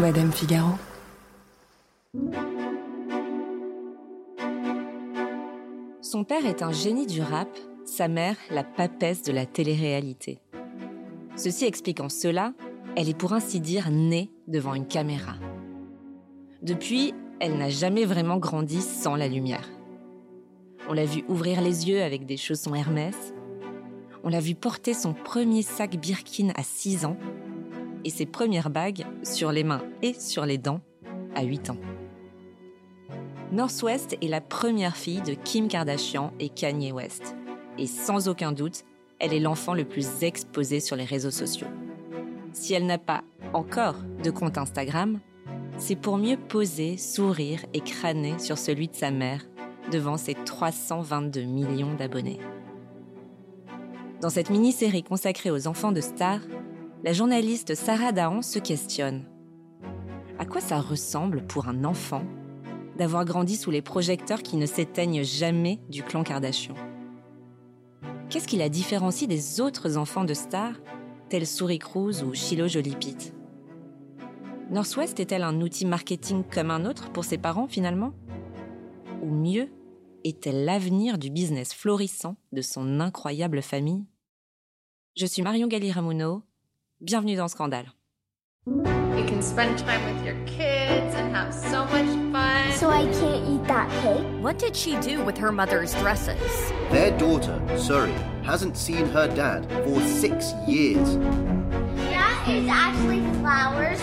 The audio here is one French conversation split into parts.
Madame Figaro. Son père est un génie du rap, sa mère la papesse de la télé-réalité. Ceci explique en cela, elle est pour ainsi dire née devant une caméra. Depuis, elle n'a jamais vraiment grandi sans la lumière. On l'a vu ouvrir les yeux avec des chaussons Hermès. On l'a vu porter son premier sac Birkin à 6 ans et ses premières bagues sur les mains et sur les dents à 8 ans. Northwest est la première fille de Kim Kardashian et Kanye West. Et sans aucun doute, elle est l'enfant le plus exposé sur les réseaux sociaux. Si elle n'a pas encore de compte Instagram, c'est pour mieux poser, sourire et crâner sur celui de sa mère devant ses 322 millions d'abonnés. Dans cette mini-série consacrée aux enfants de stars, la journaliste Sarah Dahan se questionne. À quoi ça ressemble pour un enfant d'avoir grandi sous les projecteurs qui ne s'éteignent jamais du clan Kardashian? Qu'est-ce qui la différencie des autres enfants de stars, tels Souris Cruz ou Shiloh Jolipit? Northwest est-elle un outil marketing comme un autre pour ses parents finalement? Ou mieux, est-elle l'avenir du business florissant de son incroyable famille? Je suis Marion Galli-Ramuno, bienvenue dans Scandale. You can spend time with your kids and have so much fun. So I can't eat that cake? What did she do with her mother's dresses? Their daughter, Suri, hasn't seen her dad for six years. That is actually flowers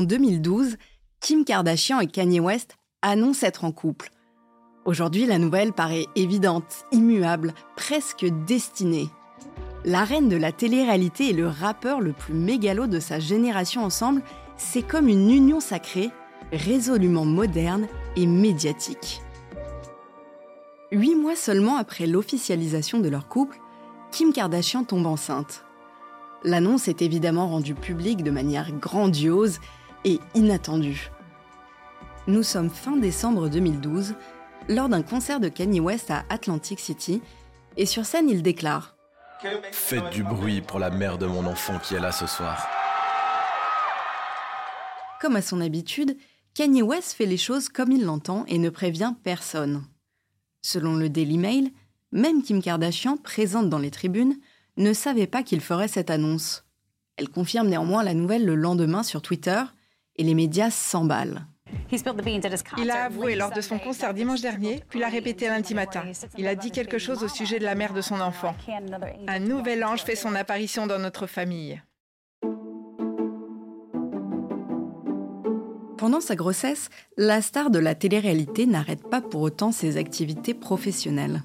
En 2012, Kim Kardashian et Kanye West annoncent être en couple. Aujourd'hui, la nouvelle paraît évidente, immuable, presque destinée. La reine de la télé-réalité et le rappeur le plus mégalo de sa génération ensemble, c'est comme une union sacrée, résolument moderne et médiatique. Huit mois seulement après l'officialisation de leur couple, Kim Kardashian tombe enceinte. L'annonce est évidemment rendue publique de manière grandiose et inattendue. Nous sommes fin décembre 2012, lors d'un concert de Kanye West à Atlantic City, et sur scène il déclare Faites du bruit pour la mère de mon enfant qui est là ce soir. Comme à son habitude, Kanye West fait les choses comme il l'entend et ne prévient personne. Selon le Daily Mail, même Kim Kardashian, présente dans les tribunes, ne savait pas qu'il ferait cette annonce. Elle confirme néanmoins la nouvelle le lendemain sur Twitter et les médias s'emballent. Il a avoué lors de son concert dimanche dernier, puis l'a répété lundi matin. Il a dit quelque chose au sujet de la mère de son enfant. Un nouvel ange fait son apparition dans notre famille. Pendant sa grossesse, la star de la télé-réalité n'arrête pas pour autant ses activités professionnelles.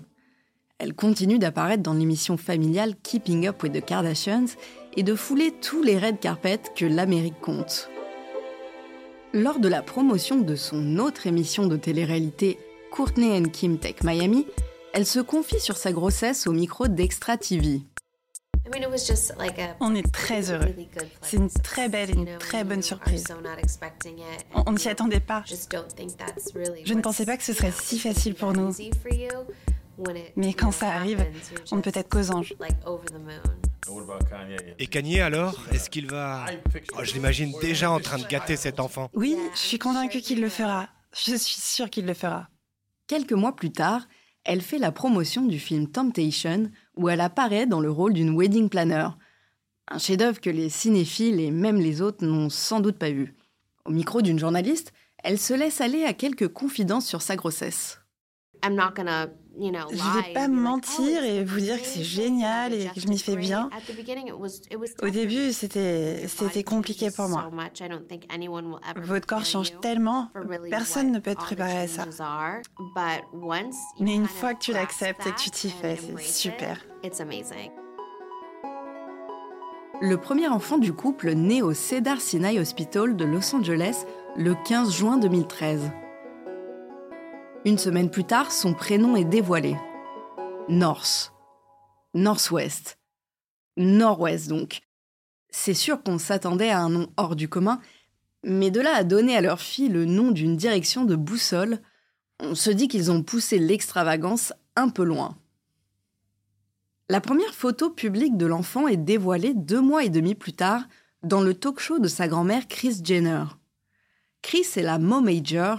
Elle continue d'apparaître dans l'émission familiale Keeping Up with the Kardashians et de fouler tous les red carpets que l'Amérique compte. Lors de la promotion de son autre émission de télé-réalité Courtney and Kim Tech Miami, elle se confie sur sa grossesse au micro d'Extra TV. On est très heureux. C'est une très belle et une très bonne surprise. On on ne s'y attendait pas. Je ne pensais pas que ce serait si facile pour nous. Mais quand ça arrive, on ne peut être qu'aux anges. Et Kanye alors Est-ce qu'il va... Oh, je l'imagine déjà en train de gâter cet enfant. Oui, je suis convaincue qu'il le fera. Je suis sûre qu'il le fera. Quelques mois plus tard, elle fait la promotion du film Temptation, où elle apparaît dans le rôle d'une wedding planner. Un chef-d'œuvre que les cinéphiles et même les autres n'ont sans doute pas vu. Au micro d'une journaliste, elle se laisse aller à quelques confidences sur sa grossesse. Je ne vais pas mentir et vous dire que c'est génial et que je m'y fais bien. Au début, c'était c'était compliqué pour moi. Votre corps change tellement, personne ne peut être préparé à ça. Mais une fois que tu l'acceptes et que tu t'y fais, c'est super. Le premier enfant du couple naît au Cedar Sinai Hospital de Los Angeles le 15 juin 2013. Une semaine plus tard, son prénom est dévoilé. North. Northwest. Nord-Ouest donc. C'est sûr qu'on s'attendait à un nom hors du commun, mais de là à donner à leur fille le nom d'une direction de boussole, on se dit qu'ils ont poussé l'extravagance un peu loin. La première photo publique de l'enfant est dévoilée deux mois et demi plus tard dans le talk show de sa grand-mère Chris Jenner. Chris est la momager,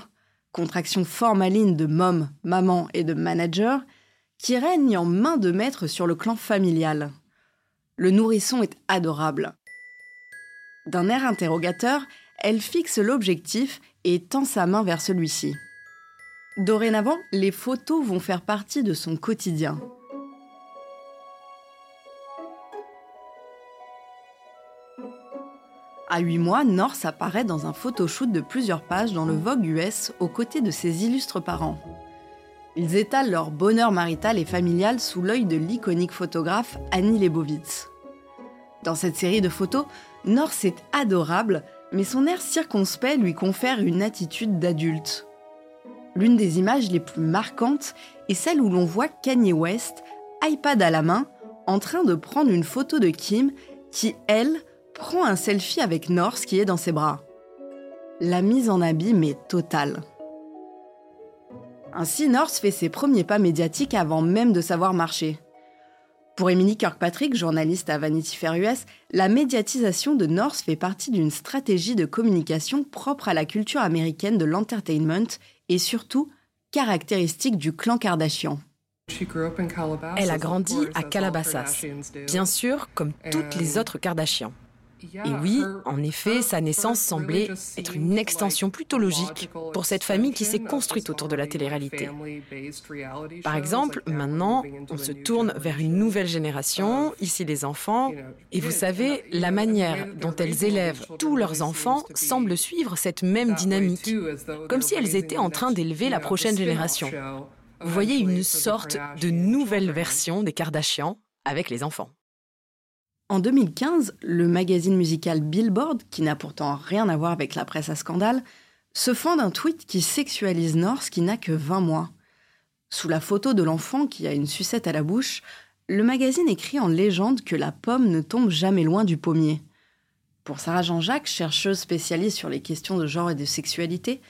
contraction formaline de mom, maman et de manager, qui règne en main de maître sur le clan familial. Le nourrisson est adorable. D'un air interrogateur, elle fixe l'objectif et tend sa main vers celui-ci. Dorénavant, les photos vont faire partie de son quotidien. À 8 mois, Norse apparaît dans un photoshoot de plusieurs pages dans le Vogue US aux côtés de ses illustres parents. Ils étalent leur bonheur marital et familial sous l'œil de l'iconique photographe Annie Leibovitz. Dans cette série de photos, Norse est adorable, mais son air circonspect lui confère une attitude d'adulte. L'une des images les plus marquantes est celle où l'on voit Kanye West, iPad à la main, en train de prendre une photo de Kim qui, elle, prend un selfie avec Norse qui est dans ses bras. La mise en abîme est totale. Ainsi, Norse fait ses premiers pas médiatiques avant même de savoir marcher. Pour Emily Kirkpatrick, journaliste à Vanity Fair US, la médiatisation de Norse fait partie d'une stratégie de communication propre à la culture américaine de l'entertainment et surtout caractéristique du clan Kardashian. Elle a grandi à Calabasas, bien sûr comme toutes les autres Kardashians. Et oui, en effet, sa naissance semblait être une extension plutôt logique pour cette famille qui s'est construite autour de la télé-réalité. Par exemple, maintenant, on se tourne vers une nouvelle génération, ici les enfants, et vous savez, la manière dont elles élèvent tous leurs enfants semble suivre cette même dynamique, comme si elles étaient en train d'élever la prochaine génération. Vous voyez une sorte de nouvelle version des Kardashians avec les enfants. En 2015, le magazine musical Billboard, qui n'a pourtant rien à voir avec la presse à scandale, se fend d'un tweet qui sexualise Norse qui n'a que 20 mois. Sous la photo de l'enfant qui a une sucette à la bouche, le magazine écrit en légende que la pomme ne tombe jamais loin du pommier. Pour Sarah Jean-Jacques, chercheuse spécialiste sur les questions de genre et de sexualité,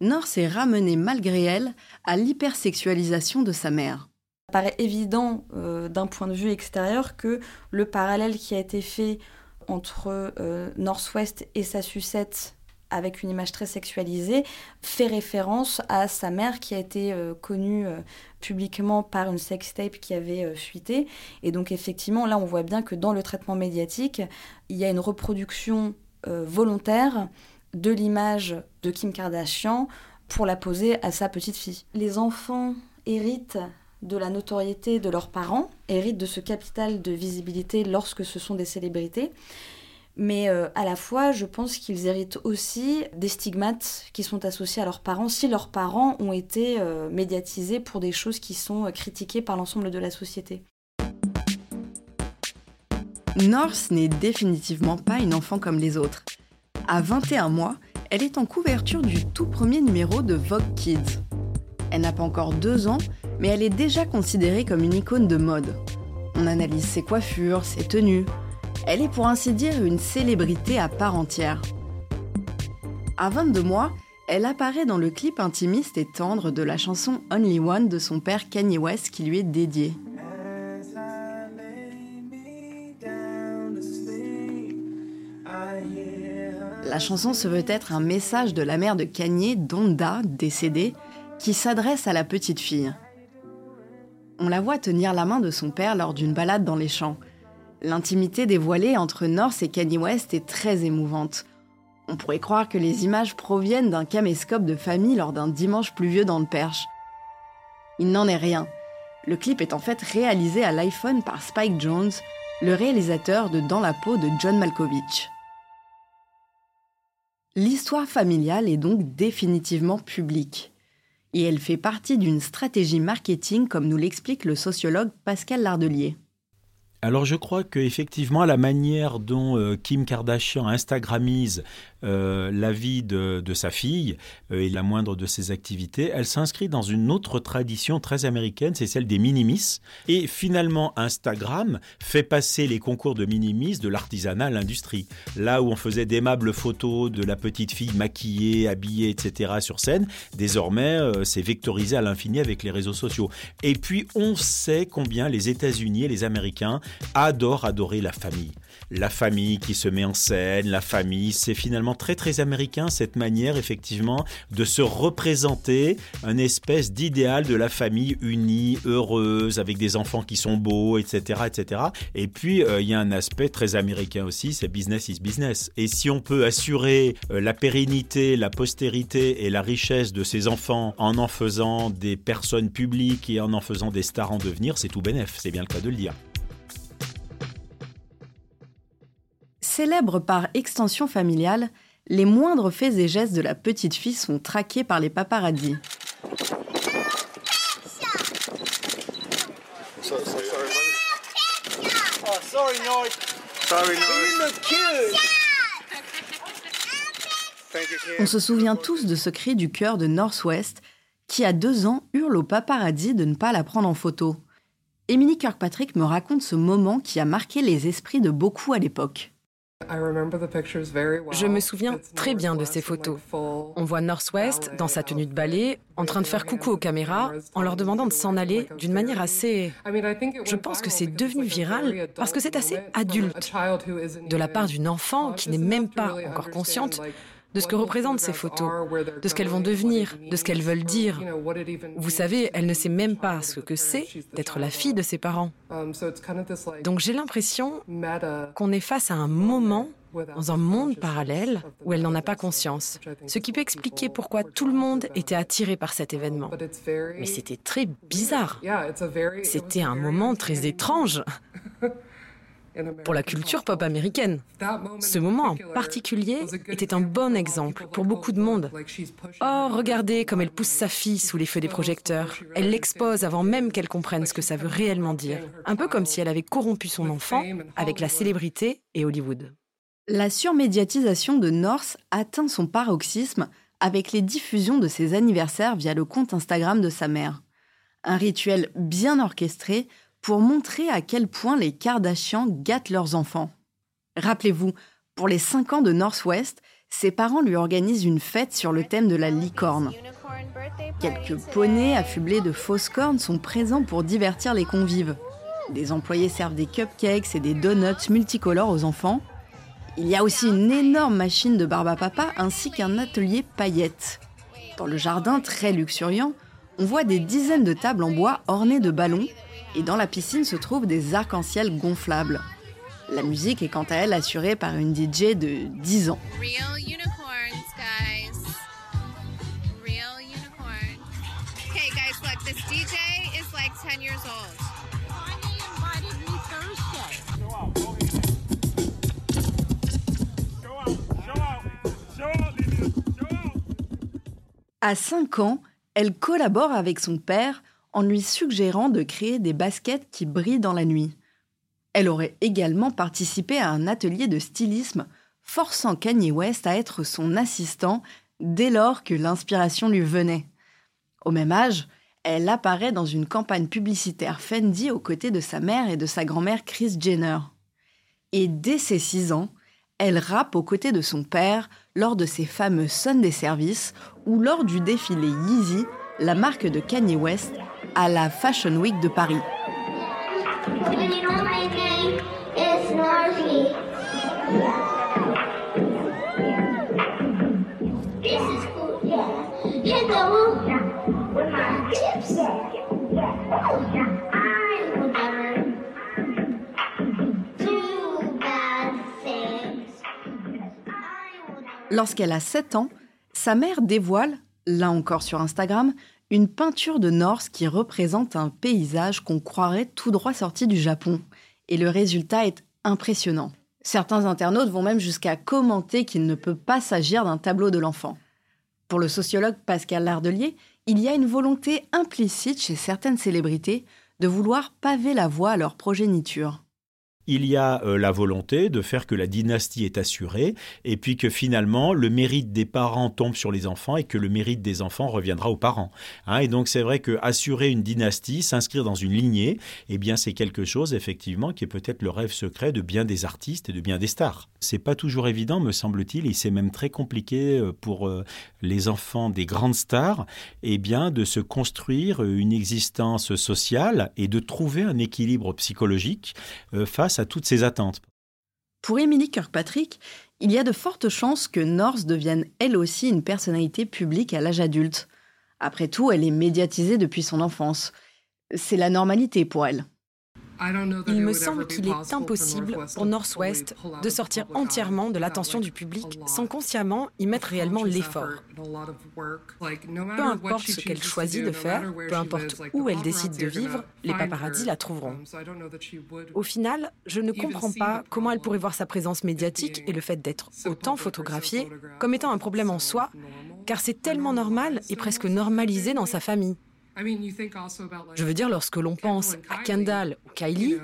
Norse est ramenée malgré elle à l'hypersexualisation de sa mère paraît évident euh, d'un point de vue extérieur que le parallèle qui a été fait entre euh, Northwest et sa sucette avec une image très sexualisée, fait référence à sa mère qui a été euh, connue publiquement par une sextape qui avait fuité. Et donc effectivement, là, on voit bien que dans le traitement médiatique, il y a une reproduction volontaire de l'image de Kim Kardashian pour la poser à sa petite fille. Les enfants héritent de la notoriété de leurs parents, héritent de ce capital de visibilité lorsque ce sont des célébrités. Mais euh, à la fois, je pense qu'ils héritent aussi des stigmates qui sont associés à leurs parents si leurs parents ont été euh, médiatisés pour des choses qui sont euh, critiquées par l'ensemble de la société. Norse n'est définitivement pas une enfant comme les autres. À 21 mois, elle est en couverture du tout premier numéro de Vogue Kids. Elle n'a pas encore deux ans, mais elle est déjà considérée comme une icône de mode. On analyse ses coiffures, ses tenues. Elle est pour ainsi dire une célébrité à part entière. À 22 mois, elle apparaît dans le clip intimiste et tendre de la chanson Only One de son père Kanye West qui lui est dédié. La chanson se veut être un message de la mère de Kanye, Donda, décédée, qui s'adresse à la petite fille. On la voit tenir la main de son père lors d'une balade dans les champs. L'intimité dévoilée entre Norse et Kanye West est très émouvante. On pourrait croire que les images proviennent d'un caméscope de famille lors d'un dimanche pluvieux dans le Perche. Il n'en est rien. Le clip est en fait réalisé à l'iPhone par Spike Jones, le réalisateur de Dans la peau de John Malkovich. L'histoire familiale est donc définitivement publique et elle fait partie d'une stratégie marketing comme nous l'explique le sociologue Pascal Lardelier. alors je crois qu'effectivement, la manière dont euh, Kim Kardashian Instagrammise euh, la vie de, sa fille euh, et la moindre de ses activités, elle s'inscrit dans une autre tradition très américaine, c'est celle des minimis. Et finalement, Instagram fait passer les concours de minimis de l'artisanat à l'industrie. Là où on faisait d'aimables photos de la petite fille maquillée, habillée, etc. sur scène, désormais, c'est vectorisé à l'infini avec les réseaux sociaux. Et puis, on sait combien les États-Unis et les Américains adore adorer la famille. La famille qui se met en scène, la famille, c'est finalement très très américain cette manière effectivement de se représenter un espèce d'idéal de la famille unie, heureuse, avec des enfants qui sont beaux, etc. etc. Et puis euh, il y a un aspect très américain aussi, c'est business is business. Et si on peut assurer euh, la pérennité, la postérité et la richesse de ces enfants en en faisant des personnes publiques et en en faisant des stars en devenir, c'est tout bénef, c'est bien le cas de le dire. Célèbre par extension familiale, les moindres faits et gestes de la petite fille sont traqués par les paparazzis. On se souvient tous de ce cri du cœur de Northwest qui, à deux ans, hurle au paparazzi de ne pas la prendre en photo. Emily Kirkpatrick me raconte ce moment qui a marqué les esprits de beaucoup à l'époque. Je me souviens très bien de ces photos. On voit Northwest dans sa tenue de ballet en train de faire coucou aux caméras en leur demandant de s'en aller d'une manière assez... Je pense que c'est devenu viral parce que c'est assez adulte. de la part d'une enfant qui n'est même pas encore consciente de ce que représentent ces photos, de ce qu'elles vont devenir, de ce qu'elles veulent dire. Vous savez, elle ne sait même pas ce que c'est d'être la fille de ses parents. Donc j'ai l'impression qu'on est face à un moment dans un monde parallèle où elle n'en a pas conscience, ce qui peut expliquer pourquoi tout le monde était attiré par cet événement. Mais c'était très bizarre. C'était un moment très étrange. Pour la culture pop américaine. Ce moment en particulier était un bon exemple pour beaucoup de monde. Oh, regardez comme elle pousse sa fille sous les feux des projecteurs. Elle l'expose avant même qu'elle comprenne ce que ça veut réellement dire. Un peu comme si elle avait corrompu son enfant avec la célébrité et Hollywood. La surmédiatisation de North atteint son paroxysme avec les diffusions de ses anniversaires via le compte Instagram de sa mère. Un rituel bien orchestré pour montrer à quel point les Kardashians gâtent leurs enfants. Rappelez-vous, pour les 5 ans de Northwest, ses parents lui organisent une fête sur le thème de la licorne. Quelques poneys affublés de fausses cornes sont présents pour divertir les convives. Des employés servent des cupcakes et des donuts multicolores aux enfants. Il y a aussi une énorme machine de barbe à papa ainsi qu'un atelier paillettes. Dans le jardin très luxuriant, on voit des dizaines de tables en bois ornées de ballons et dans la piscine se trouvent des arcs-en-ciel gonflables. La musique est quant à elle assurée par une DJ de 10 ans. À 5 ans, elle collabore avec son père en lui suggérant de créer des baskets qui brillent dans la nuit. Elle aurait également participé à un atelier de stylisme, forçant Kanye West à être son assistant dès lors que l'inspiration lui venait. Au même âge, elle apparaît dans une campagne publicitaire Fendi aux côtés de sa mère et de sa grand-mère Kris Jenner. Et dès ses six ans, elle rappe aux côtés de son père lors de ses fameux Sunday Service ou lors du défilé Yeezy, la marque de Kanye West, à la Fashion Week de Paris. Lorsqu'elle a 7 ans, sa mère dévoile, là encore sur Instagram, une peinture de Norse qui représente un paysage qu'on croirait tout droit sorti du Japon. Et le résultat est impressionnant. Certains internautes vont même jusqu'à commenter qu'il ne peut pas s'agir d'un tableau de l'enfant. Pour le sociologue Pascal Lardelier, il y a une volonté implicite chez certaines célébrités de vouloir paver la voie à leur progéniture. Il y a euh, la volonté de faire que la dynastie est assurée et puis que finalement le mérite des parents tombe sur les enfants et que le mérite des enfants reviendra aux parents. Hein. et donc c'est vrai que assurer une dynastie, s'inscrire dans une lignée, eh bien c'est quelque chose effectivement qui est peut-être le rêve secret de bien des artistes et de bien des stars. C'est pas toujours évident, me semble-t-il, et c'est même très compliqué euh, pour euh, les enfants des grandes stars, eh bien de se construire une existence sociale et de trouver un équilibre psychologique face à toutes ces attentes. Pour Emily Kirkpatrick, il y a de fortes chances que Norse devienne elle aussi une personnalité publique à l'âge adulte. Après tout, elle est médiatisée depuis son enfance. C'est la normalité pour elle. Il me semble qu'il est impossible pour Northwest de sortir entièrement de l'attention du public sans consciemment y mettre réellement l'effort. Peu importe ce qu'elle choisit de faire, peu importe où elle décide de vivre, les paparazzis la trouveront. Au final, je ne comprends pas comment elle pourrait voir sa présence médiatique et le fait d'être autant photographiée comme étant un problème en soi, car c'est tellement normal et presque normalisé dans sa famille. Je veux dire, lorsque l'on pense à Kendall ou Kylie,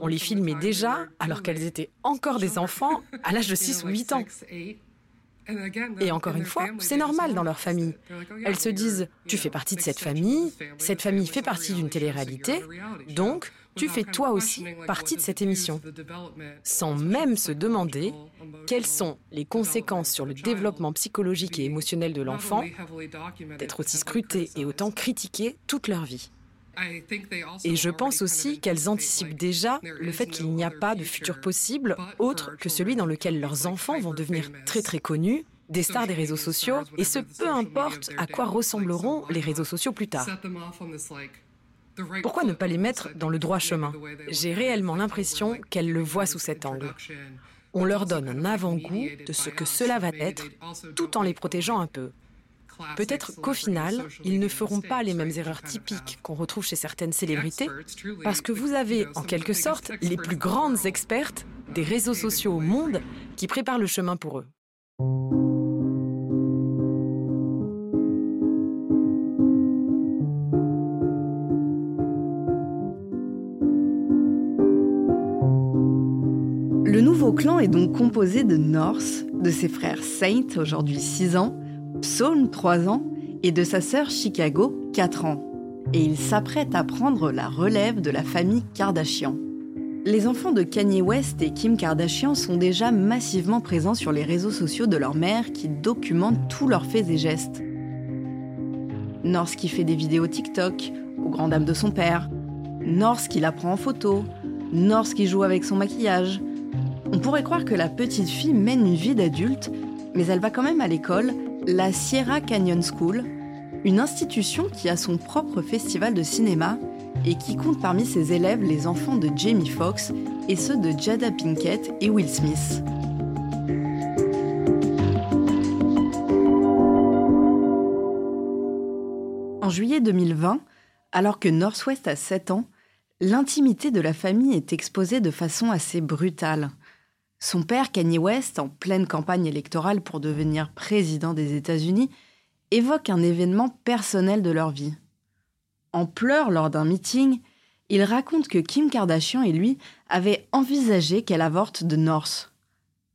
on les filmait déjà alors qu'elles étaient encore des enfants à l'âge de 6 ou 8 ans. Et encore une fois, c'est normal dans leur famille. Elles se disent, tu fais partie de cette famille, cette famille fait partie d'une télé-réalité, donc tu fais toi aussi partie de cette émission, sans même se demander quelles sont les conséquences sur le développement psychologique et émotionnel de l'enfant d'être aussi scrutées et autant critiquées toute leur vie. Et je pense aussi qu'elles anticipent déjà le fait qu'il n'y a pas de futur possible autre que celui dans lequel leurs enfants vont devenir très très connus, des stars des réseaux sociaux, et ce peu importe à quoi ressembleront les réseaux sociaux plus tard. Pourquoi ne pas les mettre dans le droit chemin? J'ai réellement l'impression qu'elles le voient sous cet angle. On leur donne un avant-goût de ce que cela va être, tout en les protégeant un peu. Peut-être qu'au final, ils ne feront pas les mêmes erreurs typiques qu'on retrouve chez certaines célébrités, parce que vous avez en quelque sorte les plus grandes expertes des réseaux sociaux au monde qui préparent le chemin pour eux. nouveau clan est donc composé de Norse, de ses frères Saint, aujourd'hui 6 ans, Psalm, 3 ans, et de sa sœur Chicago, 4 ans. Et il s'apprête à prendre la relève de la famille Kardashian. Les enfants de Kanye West et Kim Kardashian sont déjà massivement présents sur les réseaux sociaux de leur mère qui documentent tous leurs faits et gestes. Norse qui fait des vidéos TikTok, aux grandes dames de son père, Norse qui la en photo, Norse qui joue avec son maquillage, on pourrait croire que la petite fille mène une vie d'adulte, mais elle va quand même à l'école, la Sierra Canyon School, une institution qui a son propre festival de cinéma et qui compte parmi ses élèves les enfants de Jamie Foxx et ceux de Jada Pinkett et Will Smith. En juillet 2020, alors que Northwest a 7 ans, l'intimité de la famille est exposée de façon assez brutale. Son père, Kanye West, en pleine campagne électorale pour devenir président des États-Unis, évoque un événement personnel de leur vie. En pleurs lors d'un meeting, il raconte que Kim Kardashian et lui avaient envisagé qu'elle avorte de North.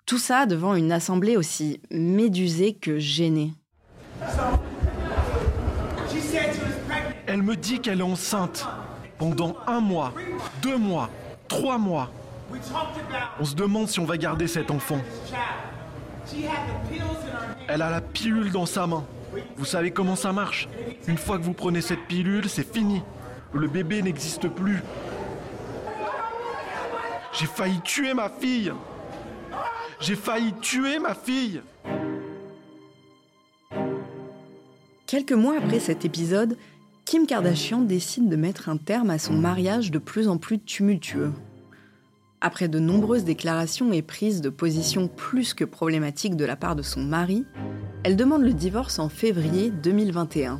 Tout ça devant une assemblée aussi médusée que gênée. Elle me dit qu'elle est enceinte pendant un mois, deux mois, trois mois. On se demande si on va garder cet enfant. Elle a la pilule dans sa main. Vous savez comment ça marche? Une fois que vous prenez cette pilule, c'est fini. Le bébé n'existe plus. J'ai failli tuer ma fille. J'ai failli tuer ma fille. Quelques mois après cet épisode, Kim Kardashian décide de mettre un terme à son mariage de plus en plus tumultueux. Après de nombreuses déclarations et prises de position plus que problématiques de la part de son mari, elle demande le divorce en février 2021.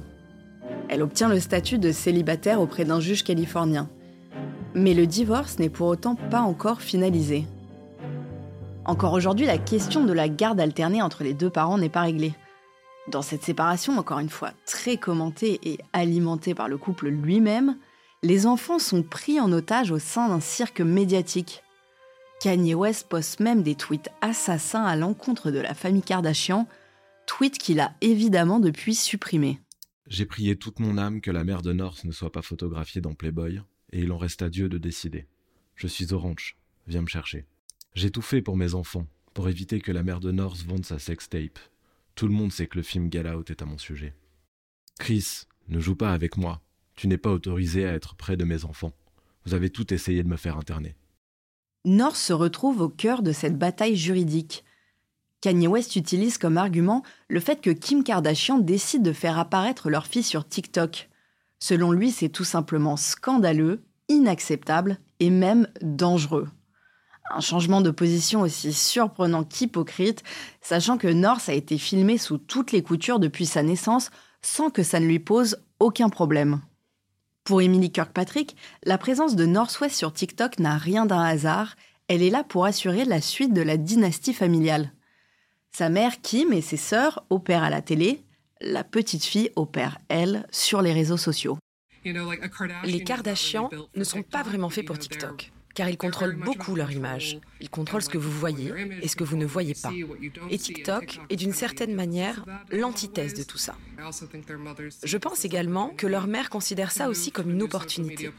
Elle obtient le statut de célibataire auprès d'un juge californien. Mais le divorce n'est pour autant pas encore finalisé. Encore aujourd'hui, la question de la garde alternée entre les deux parents n'est pas réglée. Dans cette séparation, encore une fois très commentée et alimentée par le couple lui-même, les enfants sont pris en otage au sein d'un cirque médiatique. Kanye West poste même des tweets assassins à l'encontre de la famille Kardashian, tweets qu'il a évidemment depuis supprimés. J'ai prié toute mon âme que la mère de North ne soit pas photographiée dans Playboy, et il en reste à Dieu de décider. Je suis Orange, viens me chercher. J'ai tout fait pour mes enfants, pour éviter que la mère de North vende sa sextape. Tout le monde sait que le film Get est à mon sujet. Chris, ne joue pas avec moi. Tu n'es pas autorisé à être près de mes enfants. Vous avez tout essayé de me faire interner. North se retrouve au cœur de cette bataille juridique. Kanye West utilise comme argument le fait que Kim Kardashian décide de faire apparaître leur fille sur TikTok. Selon lui, c'est tout simplement scandaleux, inacceptable et même dangereux. Un changement de position aussi surprenant qu'hypocrite, sachant que North a été filmé sous toutes les coutures depuis sa naissance sans que ça ne lui pose aucun problème. Pour Emily Kirkpatrick, la présence de Northwest sur TikTok n'a rien d'un hasard, elle est là pour assurer la suite de la dynastie familiale. Sa mère Kim et ses sœurs opèrent à la télé, la petite fille opère, elle, sur les réseaux sociaux. Les Kardashians ne sont pas vraiment faits pour TikTok car ils contrôlent beaucoup leur image. Ils contrôlent ce que vous voyez et ce que vous ne voyez pas. Et TikTok est d'une certaine manière l'antithèse de tout ça. Je pense également que leur mère considère ça aussi comme une opportunité.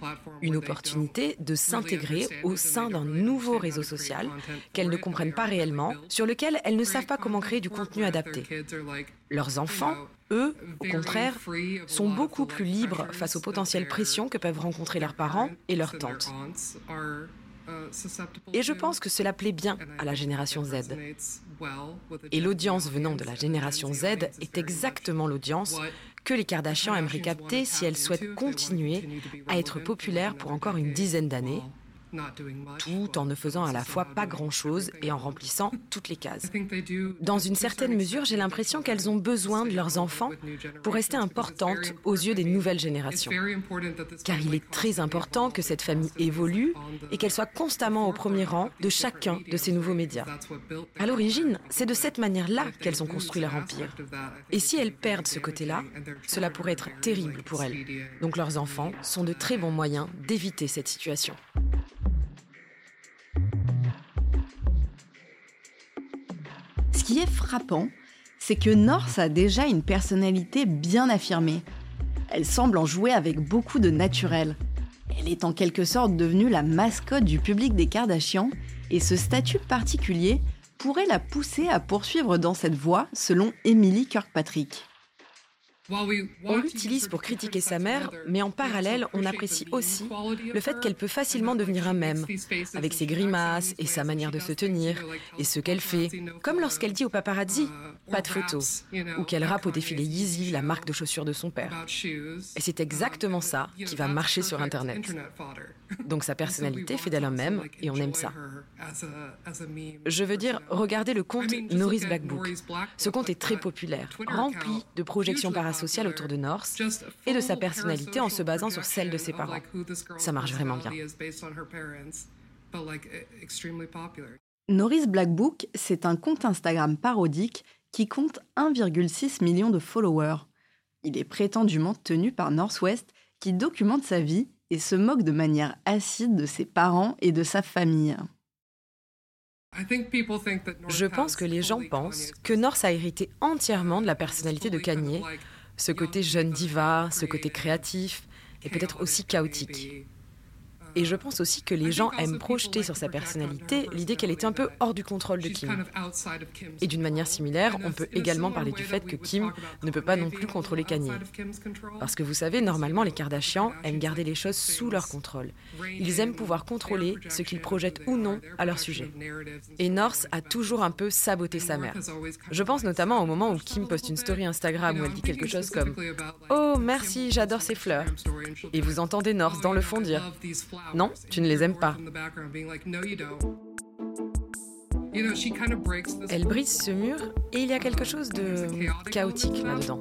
Une opportunité de s'intégrer au sein d'un nouveau réseau social qu'elles ne comprennent pas réellement, sur lequel elles ne savent pas comment créer du contenu adapté. Leurs enfants, eux, au contraire, sont beaucoup plus libres face aux potentielles pressions que peuvent rencontrer leurs parents et leurs tantes. Et je pense que cela plaît bien à la génération Z. Et l'audience venant de la génération Z est exactement l'audience que les Kardashians aimeraient capter si elles souhaitent continuer à être populaires pour encore une dizaine d'années tout en ne faisant à la fois pas grand-chose et en remplissant toutes les cases. Dans une certaine mesure, j'ai l'impression qu'elles ont besoin de leurs enfants pour rester importantes aux yeux des nouvelles générations. Car il est très important que cette famille évolue et qu'elle soit constamment au premier rang de chacun de ces nouveaux médias. À l'origine, c'est de cette manière-là qu'elles ont construit leur empire. Et si elles perdent ce côté-là, cela pourrait être terrible pour elles. Donc leurs enfants sont de très bons moyens d'éviter cette situation. Qui est frappant, c'est que North a déjà une personnalité bien affirmée. Elle semble en jouer avec beaucoup de naturel. Elle est en quelque sorte devenue la mascotte du public des Kardashians et ce statut particulier pourrait la pousser à poursuivre dans cette voie, selon Emily Kirkpatrick. On l'utilise pour critiquer sa mère, mais en parallèle, on apprécie aussi le fait qu'elle peut facilement devenir un mème, avec ses grimaces et sa manière de se tenir, et ce qu'elle fait, comme lorsqu'elle dit au paparazzi pas de photos, ou qu'elle rappe au défilé Yeezy, la marque de chaussures de son père. Et c'est exactement ça qui va marcher sur Internet. Donc sa personnalité fait d'elle un mème, et on aime ça. Je veux dire, regardez le compte Norris Black Book. Ce compte est très populaire, rempli de projections par sociale autour de North et de sa personnalité en se basant sur celle de ses parents. Ça marche vraiment bien. Norris Black Book, c'est un compte Instagram parodique qui compte 1,6 million de followers. Il est prétendument tenu par Northwest qui documente sa vie et se moque de manière acide de ses parents et de sa famille. Je pense que les gens pensent que North a hérité entièrement de la personnalité de Kanye, ce côté jeune diva, ce côté créatif et peut-être aussi chaotique. Et je pense aussi que les gens aiment projeter sur sa personnalité l'idée qu'elle est un peu hors du contrôle de Kim. Et d'une manière similaire, on peut également parler du fait que Kim ne peut pas non plus contrôler Kanye. Parce que vous savez, normalement, les Kardashians aiment garder les choses sous leur contrôle. Ils aiment pouvoir contrôler ce qu'ils projettent ou non à leur sujet. Et North a toujours un peu saboté sa mère. Je pense notamment au moment où Kim poste une story Instagram où elle dit quelque chose comme Oh, merci, j'adore ces fleurs. Et vous entendez North dans le fond dire non, tu ne les aimes pas. Elle brise ce mur et il y a quelque chose de chaotique là-dedans.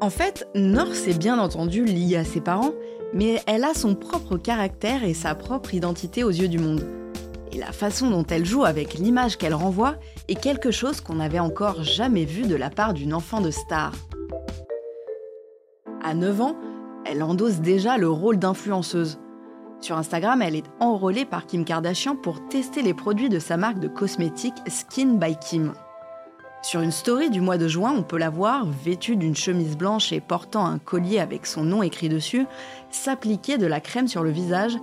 En fait, North est bien entendu liée à ses parents, mais elle a son propre caractère et sa propre identité aux yeux du monde. Et la façon dont elle joue avec l'image qu'elle renvoie est quelque chose qu'on n'avait encore jamais vu de la part d'une enfant de star. À 9 ans, Elle endosse déjà le rôle d'influenceuse. Sur Instagram, elle est enrôlée par Kim Kardashian pour tester les produits de sa marque de cosmétiques Skin by Kim. Sur une story du mois de juin, on peut la voir, vêtue d'une chemise blanche et portant un collier avec son nom écrit dessus, s'appliquer de la crème sur le visage,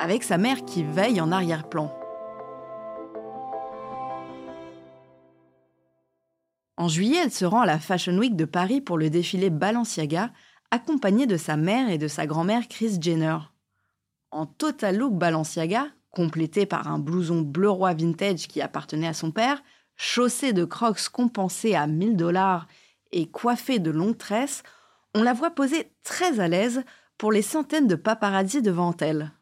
avec sa mère qui veille en arrière-plan. En juillet, elle se rend à la Fashion Week de Paris pour le défilé Balenciaga, accompagnée de sa mère et de sa grand-mère Chris Jenner. En total look Balenciaga, complété par un blouson bleu roi vintage qui appartenait à son père, chaussée de crocs compensés à 1000 dollars et coiffée de longues tresses, on la voit poser très à l'aise pour les centaines de paparazzi devant elle.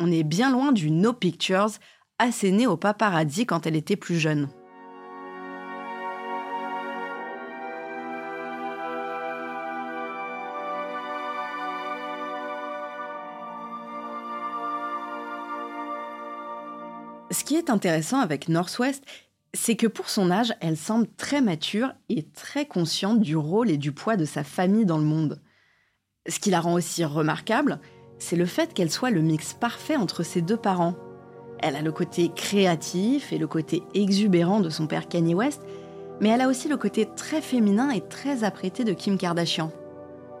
On est bien loin du No Pictures asséné au paparazzi quand elle était plus jeune. Qui est intéressant avec Northwest, c'est que pour son âge, elle semble très mature et très consciente du rôle et du poids de sa famille dans le monde. Ce qui la rend aussi remarquable, c'est le fait qu'elle soit le mix parfait entre ses deux parents. Elle a le côté créatif et le côté exubérant de son père Kanye West, mais elle a aussi le côté très féminin et très apprêté de Kim Kardashian.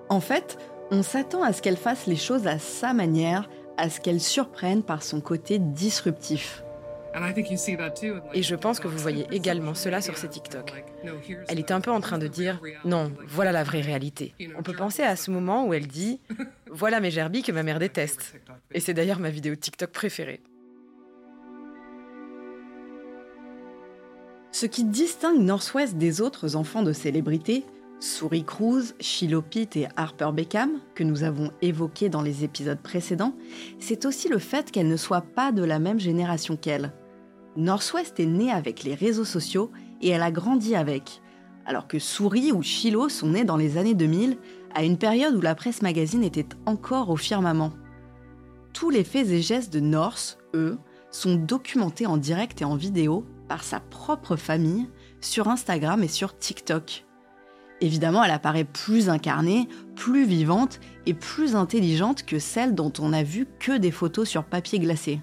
En fait, on s'attend à ce qu'elle fasse les choses à sa manière, à ce qu'elle surprenne par son côté disruptif. Et je pense que vous voyez également cela sur ses TikTok. Elle est un peu en train de dire non, voilà la vraie réalité. On peut penser à ce moment où elle dit voilà mes gerbilles que ma mère déteste. Et c'est d'ailleurs ma vidéo TikTok préférée. Ce qui distingue Northwest des autres enfants de célébrités, Souris Cruz, Shiloh Pitt et Harper Beckham, que nous avons évoqués dans les épisodes précédents, c'est aussi le fait qu'elle ne soit pas de la même génération qu'elle. Northwest est née avec les réseaux sociaux et elle a grandi avec, alors que Souris ou Chilo sont nés dans les années 2000, à une période où la presse magazine était encore au firmament. Tous les faits et gestes de North, eux, sont documentés en direct et en vidéo par sa propre famille sur Instagram et sur TikTok. Évidemment, elle apparaît plus incarnée, plus vivante et plus intelligente que celle dont on n'a vu que des photos sur papier glacé.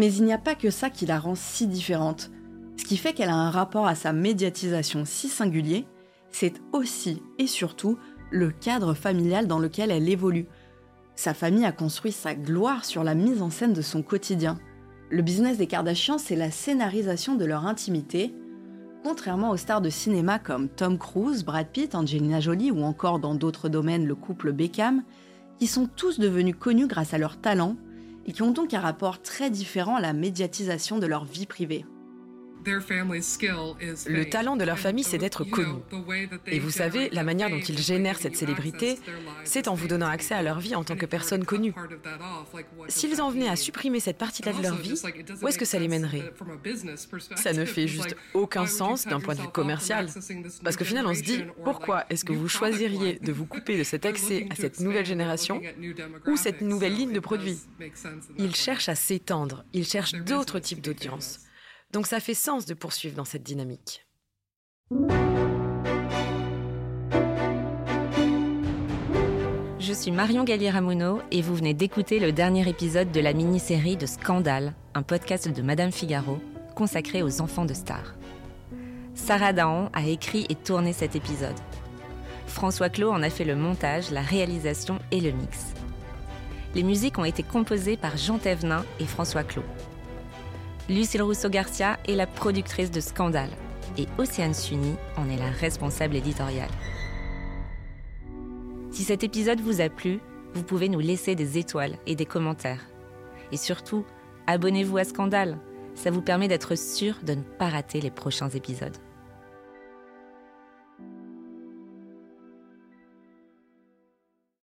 Mais il n'y a pas que ça qui la rend si différente. Ce qui fait qu'elle a un rapport à sa médiatisation si singulier, c'est aussi et surtout le cadre familial dans lequel elle évolue. Sa famille a construit sa gloire sur la mise en scène de son quotidien. Le business des Kardashians, c'est la scénarisation de leur intimité, contrairement aux stars de cinéma comme Tom Cruise, Brad Pitt, Angelina Jolie ou encore dans d'autres domaines le couple Beckham, qui sont tous devenus connus grâce à leur talent, et qui ont donc un rapport très différent à la médiatisation de leur vie privée. Le talent de leur famille, c'est d'être connu. Et vous savez, la manière dont ils génèrent cette célébrité, c'est en vous donnant accès à leur vie en tant que personne connue. S'ils en venaient à supprimer cette partie-là de leur vie, où est-ce que ça les mènerait? Ça ne fait juste aucun sens d'un point de vue commercial. Parce qu'au final, on se dit, pourquoi est-ce que vous choisiriez de vous couper de cet accès à cette nouvelle génération ou cette nouvelle ligne de produits? Ils cherchent à s'étendre, ils cherchent d'autres types d'audience. Donc ça fait sens de poursuivre dans cette dynamique. Je suis Marion Gallier-Ramuno et vous venez d'écouter le dernier épisode de la mini-série de Scandale, un podcast de Madame Figaro consacré aux enfants de stars. Sarah Daon a écrit et tourné cet épisode. François Clos en a fait le montage, la réalisation et le mix. Les musiques ont été composées par Jean Thévenin et François Clos. Lucille Rousseau-Garcia est la productrice de Scandale et Océane Sunny en est la responsable éditoriale. Si cet épisode vous a plu, vous pouvez nous laisser des étoiles et des commentaires. Et surtout, abonnez-vous à Scandale. Ça vous permet d'être sûr de ne pas rater les prochains épisodes.